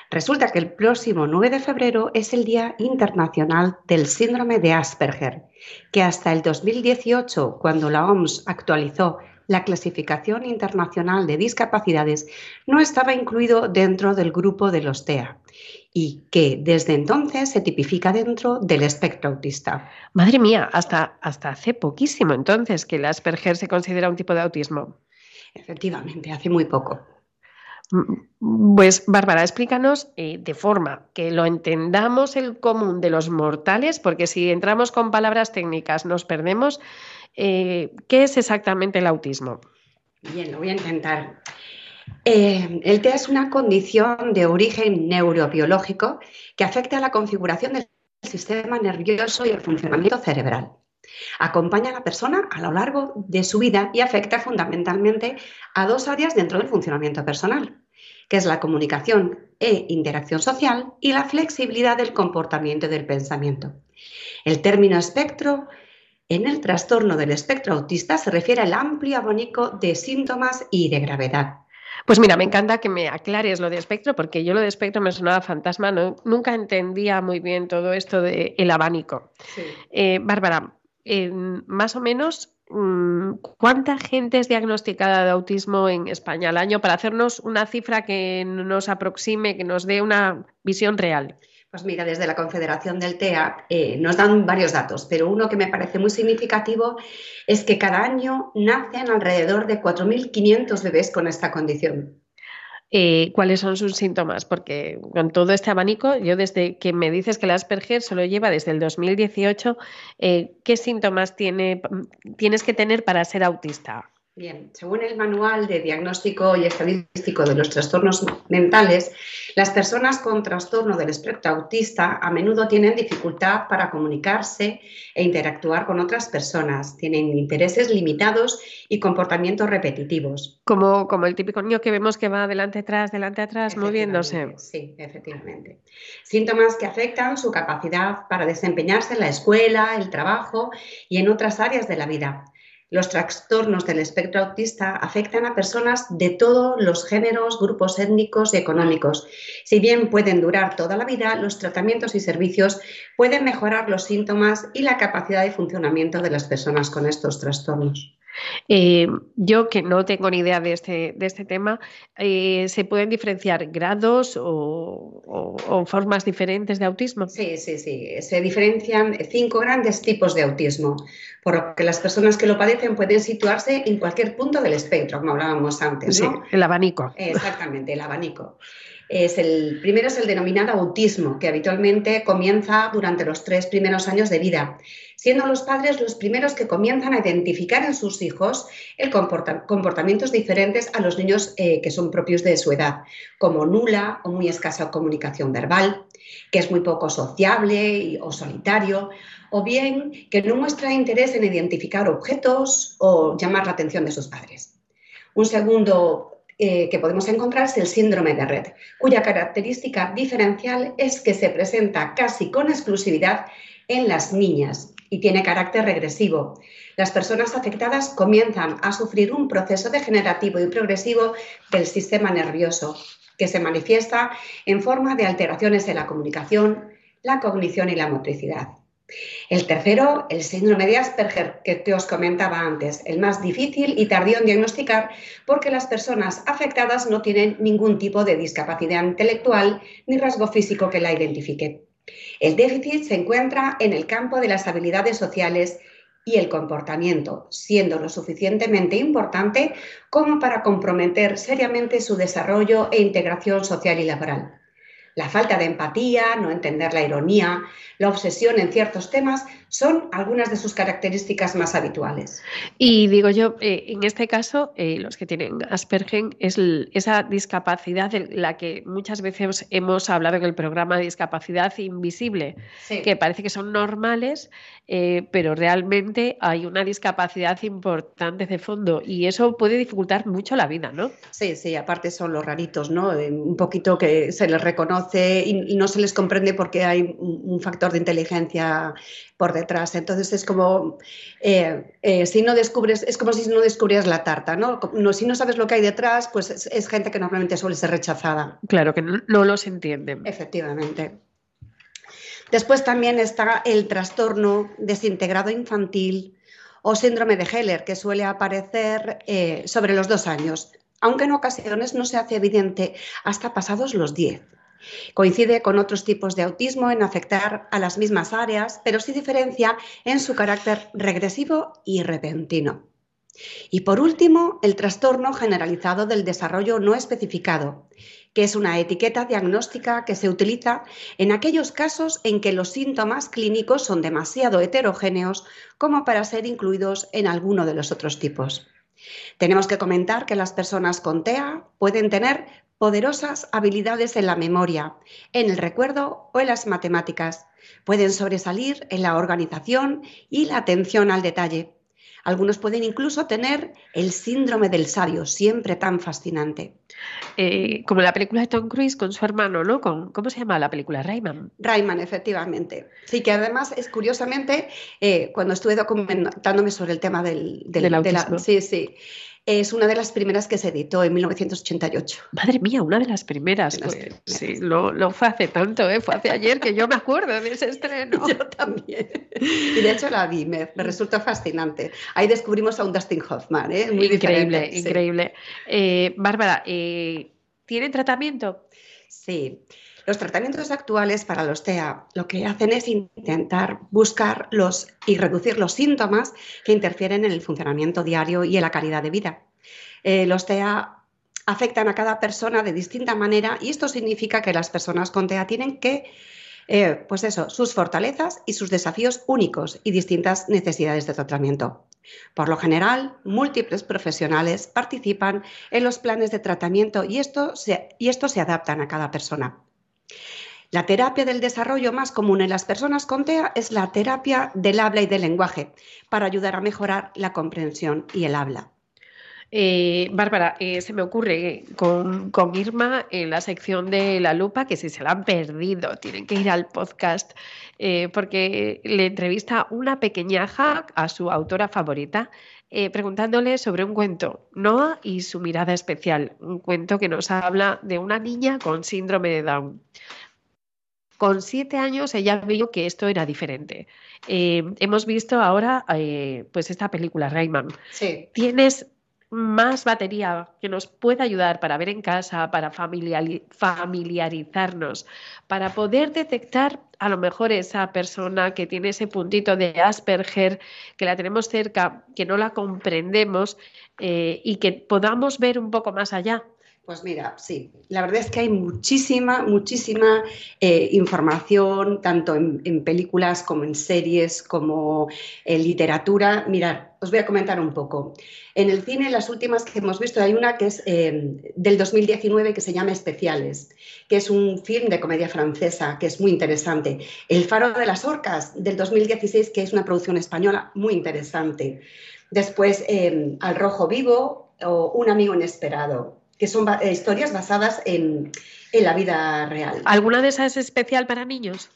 Resulta que el próximo 9 de febrero es el Día Internacional del Síndrome de Asperger, que hasta el 2018, cuando la OMS actualizó la clasificación internacional de discapacidades, no estaba incluido dentro del grupo de los TEA y que desde entonces se tipifica dentro del espectro autista. Madre mía, hasta, hasta hace poquísimo entonces que el Asperger se considera un tipo de autismo. Efectivamente, hace muy poco. Pues Bárbara, explícanos eh, de forma que lo entendamos el común de los mortales, porque si entramos con palabras técnicas nos perdemos. Eh, ¿Qué es exactamente el autismo? Bien, lo voy a intentar. Eh, el TEA es una condición de origen neurobiológico que afecta a la configuración del sistema nervioso y el funcionamiento cerebral. Acompaña a la persona a lo largo de su vida y afecta fundamentalmente a dos áreas dentro del funcionamiento personal, que es la comunicación e interacción social y la flexibilidad del comportamiento y del pensamiento. El término espectro en el trastorno del espectro autista se refiere al amplio abanico de síntomas y de gravedad. Pues mira, me encanta que me aclares lo de espectro, porque yo lo de espectro me sonaba fantasma, nunca entendía muy bien todo esto del abanico. Eh, Bárbara, más o menos mm, cuánta gente es diagnosticada de autismo en España al año para hacernos una cifra que nos aproxime, que nos dé una visión real. Pues mira, desde la Confederación del TEA eh, nos dan varios datos, pero uno que me parece muy significativo es que cada año nacen alrededor de 4.500 bebés con esta condición. Eh, cuáles son sus síntomas, porque con todo este abanico, yo desde que me dices que el Asperger solo lleva desde el 2018, eh, ¿qué síntomas tiene, tienes que tener para ser autista? Bien, según el Manual de Diagnóstico y Estadístico de los Trastornos Mentales, las personas con trastorno del espectro autista a menudo tienen dificultad para comunicarse e interactuar con otras personas, tienen intereses limitados y comportamientos repetitivos. Como, como el típico niño que vemos que va adelante atrás, delante atrás, moviéndose. Sí, efectivamente. Síntomas que afectan su capacidad para desempeñarse en la escuela, el trabajo y en otras áreas de la vida los trastornos del espectro autista afectan a personas de todos los géneros, grupos étnicos y económicos. Si bien pueden durar toda la vida, los tratamientos y servicios pueden mejorar los síntomas y la capacidad de funcionamiento de las personas con estos trastornos. Eh, yo que no tengo ni idea de este, de este tema, eh, ¿se pueden diferenciar grados o, formas diferentes de autismo? Sí, sí, sí. Se diferencian cinco grandes tipos de autismo, por lo que las personas que lo padecen pueden situarse en cualquier punto del espectro, como hablábamos antes. ¿no? Sí, el abanico. Exactamente, el abanico. Es el primero es el denominado autismo, que habitualmente comienza durante los tres primeros años de vida, siendo los padres los primeros que comienzan a identificar en sus hijos el comportamientos diferentes a los niños eh, que son propios de su edad, como nula o muy escasa comunicación verbal, que es muy poco sociable o solitario, o bien que no muestra interés en identificar objetos o llamar la atención de sus padres. Un segundo eh, que podemos encontrar es el síndrome de red, cuya característica diferencial es que se presenta casi con exclusividad en las niñas y tiene carácter regresivo. Las personas afectadas comienzan a sufrir un proceso degenerativo y progresivo del sistema nervioso que se manifiesta en forma de alteraciones en la comunicación, la cognición y la motricidad. El tercero, el síndrome de Asperger, que te os comentaba antes, el más difícil y tardío en diagnosticar porque las personas afectadas no tienen ningún tipo de discapacidad intelectual ni rasgo físico que la identifique. El déficit se encuentra en el campo de las habilidades sociales y el comportamiento, siendo lo suficientemente importante como para comprometer seriamente su desarrollo e integración social y laboral. La falta de empatía, no entender la ironía, la obsesión en ciertos temas son algunas de sus características más habituales. Y digo yo, eh, en este caso, eh, los que tienen Asperger es esa discapacidad de la que muchas veces hemos hablado en el programa de discapacidad invisible, que parece que son normales, eh, pero realmente hay una discapacidad importante de fondo y eso puede dificultar mucho la vida, ¿no? Sí, sí, aparte son los raritos, ¿no? Un poquito que se les reconoce y, no se les comprende porque hay un factor de inteligencia por detrás. Entonces es como eh, eh, si no descubres, es como si no descubrieras la tarta, ¿no? si no sabes lo que hay detrás, pues es, gente que normalmente suele ser rechazada. Claro, que no, no los entienden. Efectivamente. Después también está el trastorno desintegrado infantil o síndrome de Heller, que suele aparecer eh, sobre los dos años, aunque en ocasiones no se hace evidente hasta pasados los diez. Coincide con otros tipos de autismo en afectar a las mismas áreas, pero sí diferencia en su carácter regresivo y repentino. Y por último, el trastorno generalizado del desarrollo no especificado, que es una etiqueta diagnóstica que se utiliza en aquellos casos en que los síntomas clínicos son demasiado heterogéneos como para ser incluidos en alguno de los otros tipos. Tenemos que comentar que las personas con TEA pueden tener poderosas habilidades en la memoria, en el recuerdo o en las matemáticas. Pueden sobresalir en la organización y la atención al detalle. Algunos pueden incluso tener el síndrome del sabio, siempre tan fascinante. Eh, como la película de Tom Cruise con su hermano, ¿no? Con, ¿Cómo se llama la película? Rayman. Rayman, efectivamente. Sí, que además es curiosamente, eh, cuando estuve documentándome sobre el tema del, del, autismo. sí, sí es una de las primeras que se editó en 1988. Madre mía, una de las primeras. Pues, sí, no, fue hace tanto, ¿eh? fue hace ayer que yo me acuerdo de ese estreno. yo también. Y de hecho la vi, me, resultó fascinante. Ahí descubrimos a un Dustin Hoffman, ¿eh? Muy increíble, increíble. Eh, Bárbara, eh, ¿tiene tratamiento? Sí. Los tratamientos actuales para los TEA lo que hacen es intentar buscar los y reducir los síntomas que interfieren en el funcionamiento diario y en la calidad de vida. Eh, los TEA afectan a cada persona de distinta manera y esto significa que las personas con TEA tienen que eh, pues eso, sus fortalezas y sus desafíos únicos y distintas necesidades de tratamiento. Por lo general, múltiples profesionales participan en los planes de tratamiento y esto y esto se adaptan a cada persona. La terapia del desarrollo más común en las personas con TEA es la terapia del habla y del lenguaje, para ayudar a mejorar la comprensión y el habla. Eh, Bárbara, eh, se me ocurre con, Irma en la sección de la lupa que si se la han perdido, tienen que ir al podcast eh, porque le entrevista una pequeñaja a su autora favorita preguntándole sobre un cuento, Noah y su mirada especial, un cuento que nos habla de una niña con síndrome de Down. Con siete años ella vio que esto era diferente. hemos visto ahora pues esta película Rayman. Sí. Tienes más batería que nos pueda ayudar para ver en casa, para familiarizarnos, para poder detectar a lo mejor esa persona que tiene ese puntito de Asperger, que la tenemos cerca, que no la comprendemos eh, y que podamos ver un poco más allá. Pues mira, sí, la verdad es que hay muchísima, muchísima eh, información, tanto en, películas como en series, como en literatura. Mirad, os voy a comentar un poco. En el cine, las últimas que hemos visto, hay una que es eh, del 2019 que se llama Especiales, que es un film de comedia francesa que es muy interesante. El Faro de las Orcas del 2016, que es una producción española muy interesante. Después, eh, Al Rojo Vivo o Un Amigo Inesperado que son eh, historias basadas en, la vida real. ¿Alguna de esas es especial para niños?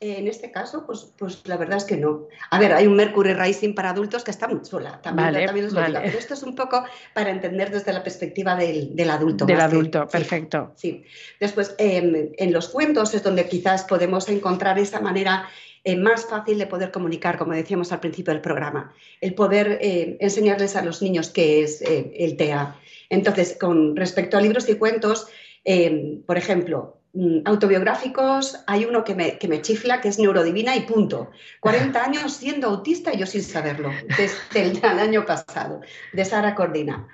En este caso, pues, pues la verdad es que no. A ver, hay un Mercury Rising para adultos que está muy chula, también, pero esto es un poco para entender desde la perspectiva del, adulto. Del adulto, perfecto. Sí, Después, em, en los cuentos es donde quizás podemos encontrar esa manera eh, más fácil de poder comunicar, como decíamos al principio del programa, el poder eh, enseñarles a los niños qué es el TEA entonces, con respecto a libros y cuentos, em, por ejemplo, autobiográficos, hay uno que me, que me, chifla, que es Neurodivina y punto. 40 años siendo autista y yo sin saberlo, desde el, año pasado, de Sara Cordina.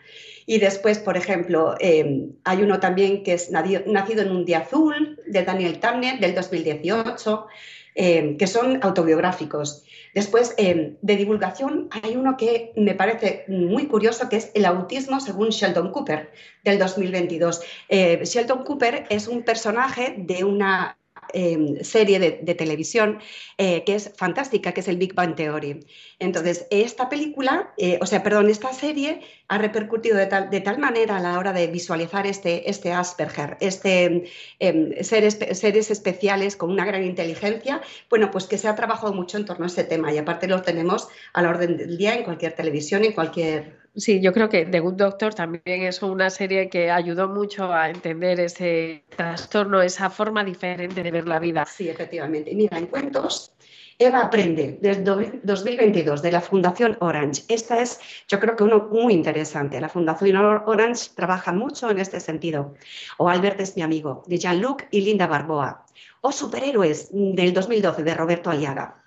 Y después, por ejemplo, em, hay uno también que es Nacido en un día azul, de Daniel Tamner, del 2018, em, que son autobiográficos. Después, em, de divulgación, hay uno que me parece muy curioso, que es el autismo según Sheldon Cooper, del 2022. Eh, Sheldon Cooper es un personaje de una Em, serie de, televisión eh, que es fantástica, que es el Big Bang Theory. Entonces, esta película, eh, o sea, perdón, esta serie ha repercutido de tal, de tal, manera a la hora de visualizar este, este Asperger, este em, seres, seres especiales con una gran inteligencia, bueno, pues que se ha trabajado mucho en torno a este tema y aparte lo tenemos a la orden del día en cualquier televisión, en cualquier Sí, yo creo que The Good Doctor también es una serie que ayudó mucho a entender ese trastorno, esa forma diferente de ver la vida. Sí, efectivamente. mira, en cuentos, Eva aprende desde 2022 de la Fundación Orange. Esta es, yo creo que uno muy interesante. La Fundación Orange trabaja mucho en este sentido. O Albert es mi amigo, de Jean-Luc y Linda Barboa. O Superhéroes del 2012 de Roberto Aliaga.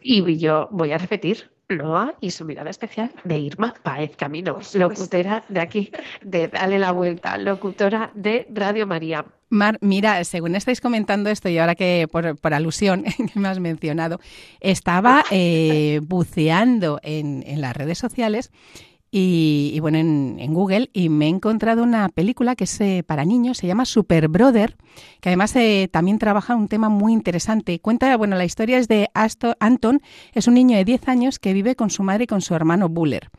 Y yo voy a repetir, Loa y su mirada especial de Irma Paez Camino, locutora de aquí, de Dale la Vuelta, locutora de Radio María. Mar, mira, según estáis comentando esto y ahora que por, alusión que me has mencionado, estaba eh, buceando en, en las redes sociales y, bueno, en, Google y me he encontrado una película que es eh, para niños, se llama Super Brother, que además eh, también trabaja un tema muy interesante. Cuenta, bueno, la historia es de Anton, es un niño de 10 años que vive con su madre y con su hermano Buller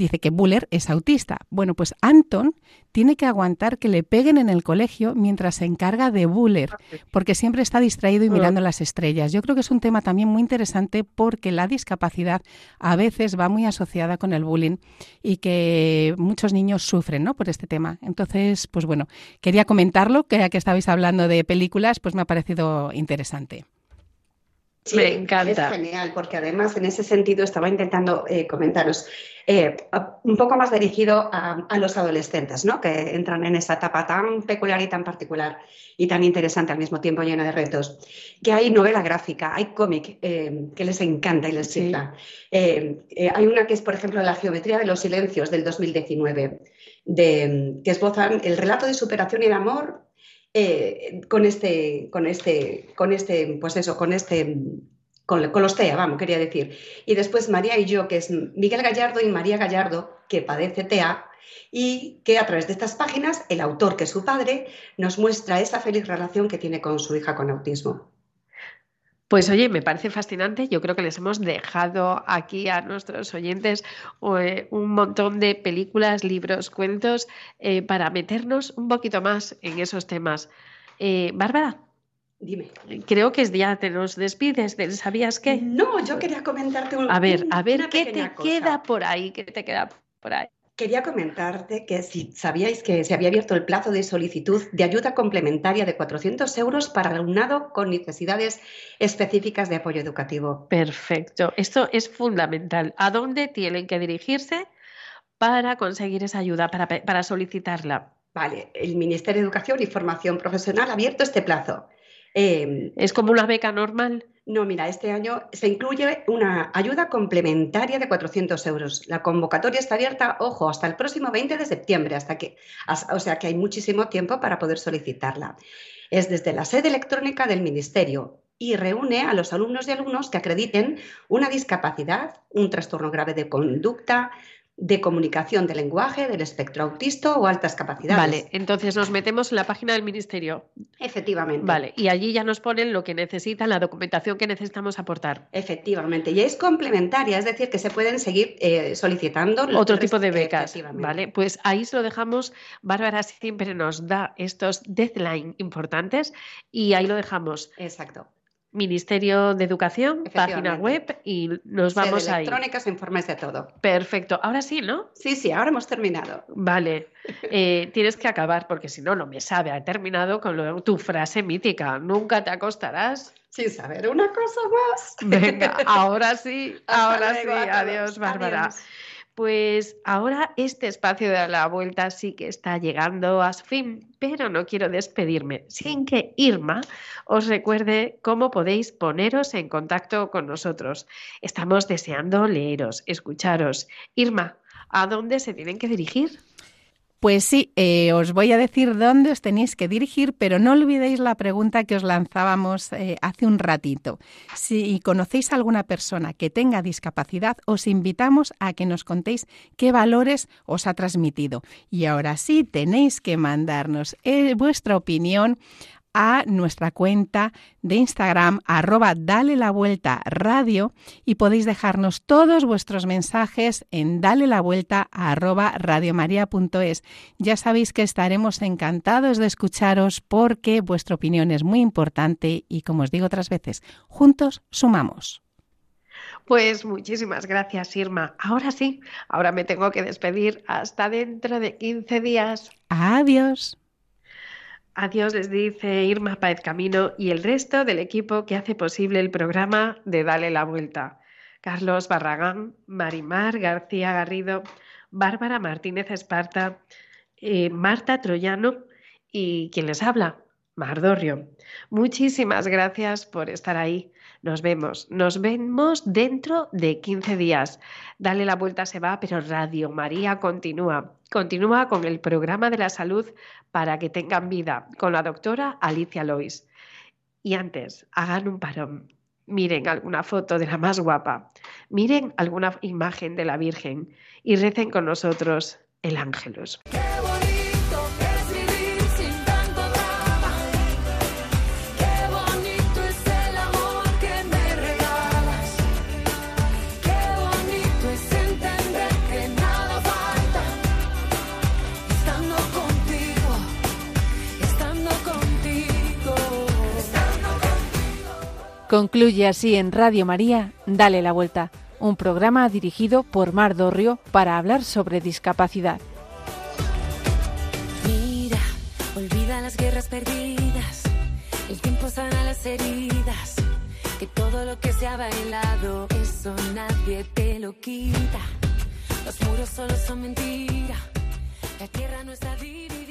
dice que Buller es autista. Bueno, pues Anton tiene que aguantar que le peguen en el colegio mientras se encarga de Buller, porque siempre está distraído y mirando las estrellas. Yo creo que es un tema también muy interesante porque la discapacidad a veces va muy asociada con el bullying y que muchos niños sufren ¿no? por este tema. Entonces, pues bueno, quería comentarlo, que ya que estabais hablando de películas, pues me ha parecido interesante. Sí, me encanta. Es genial, porque además en ese sentido estaba intentando eh, comentaros eh, un poco más dirigido a, los adolescentes, ¿no? que entran en esa etapa tan peculiar y tan particular y tan interesante al mismo tiempo llena de retos, que hay novela gráfica, hay cómic eh, que les encanta y les sí. hay una que es, por ejemplo, La geometría de los silencios del 2019, de, que esbozan el relato de superación y de amor eh, con este, con este, con este, pues eso, con este, con, los TEA, vamos, quería decir. Y después María y yo, que es Miguel Gallardo y María Gallardo, que padece TEA, y que a través de estas páginas el autor, que es su padre, nos muestra esa feliz relación que tiene con su hija con autismo. Pues oye, me parece fascinante. Yo creo que les hemos dejado aquí a nuestros oyentes eh, un montón de películas, libros, cuentos eh, para meternos un poquito más en esos temas. Eh, Bárbara. Dime. Creo que ya te nos despides. ¿Sabías qué? No, yo quería comentarte un A ver, a ver, ¿qué te queda por ahí? ¿Qué te queda por ahí? Quería comentarte que si sabíais que se había abierto el plazo de solicitud de ayuda complementaria de 400 euros para alumnado con necesidades específicas de apoyo educativo. Perfecto. Esto es fundamental. ¿A dónde tienen que dirigirse para conseguir esa ayuda, para, para solicitarla? Vale, el Ministerio de Educación y Formación Profesional ha abierto este plazo. Em, ¿Es como una beca normal? No, mira, este año se incluye una ayuda complementaria de 400 euros. La convocatoria está abierta, ojo, hasta el próximo 20 de septiembre, hasta que, o sea que hay muchísimo tiempo para poder solicitarla. Es desde la sede electrónica del Ministerio y reúne a los alumnos y alumnos que acrediten una discapacidad, un trastorno grave de conducta, de comunicación de lenguaje, del espectro autista o altas capacidades. Vale, entonces nos metemos en la página del Ministerio. Efectivamente. Vale, y allí ya nos ponen lo que necesitan, la documentación que necesitamos aportar. Efectivamente, y es complementaria, es decir, que se pueden seguir eh, solicitando otro tipo de becas. Vale, pues ahí se lo dejamos. Bárbara siempre nos da estos deadline importantes y ahí lo dejamos. Exacto. Ministerio de Educación, página web y nos vamos a ahí. electrónicas informes de todo. Perfecto. Ahora sí, ¿no? Sí, sí, ahora hemos terminado. Vale. Eh, tienes que acabar porque si no, no me sabe. Ha terminado con tu frase mítica. Nunca te acostarás. Sin saber una cosa más. Venga, ahora sí, ahora sí. Adiós, Bárbara. Pues ahora este espacio de la vuelta sí que está llegando a su fin, pero no quiero despedirme sin que Irma os recuerde cómo podéis poneros en contacto con nosotros. Estamos deseando leeros, escucharos. Irma, ¿a dónde se tienen que dirigir? Pues sí, eh, os voy a decir dónde os tenéis que dirigir, pero no olvidéis la pregunta que os lanzábamos eh, hace un ratito. Si conocéis a alguna persona que tenga discapacidad, os invitamos a que nos contéis qué valores os ha transmitido. Y ahora sí, tenéis que mandarnos eh, vuestra opinión a nuestra cuenta de Instagram arroba dale la vuelta radio y podéis dejarnos todos vuestros mensajes en dale la vuelta arroba radiomaria.es. Ya sabéis que estaremos encantados de escucharos porque vuestra opinión es muy importante y como os digo otras veces, juntos sumamos. Pues muchísimas gracias, Irma. Ahora sí, ahora me tengo que despedir hasta dentro de 15 días. Adiós. Adiós les dice Irma Paez Camino y el resto del equipo que hace posible el programa de Dale la Vuelta. Carlos Barragán, Marimar García Garrido, Bárbara Martínez Esparta, eh, Marta Troyano y quien les habla, Mardorrio. Muchísimas gracias por estar ahí. Nos vemos, nos vemos dentro de 15 días. Dale la vuelta se va, pero Radio María continúa. Continúa con el programa de la salud para que tengan vida con la doctora Alicia Lois. Y antes, hagan un parón. Miren alguna foto de la más guapa. Miren alguna imagen de la Virgen y recen con nosotros el Ángelus. Concluye así en Radio María, Dale la Vuelta, un programa dirigido por Mar Dorrio para hablar sobre discapacidad. Mira, olvida las guerras perdidas, el tiempo sana las heridas, que todo lo que se ha bailado, eso nadie te lo quita. Los muros solo son mentira, la tierra no está dividida.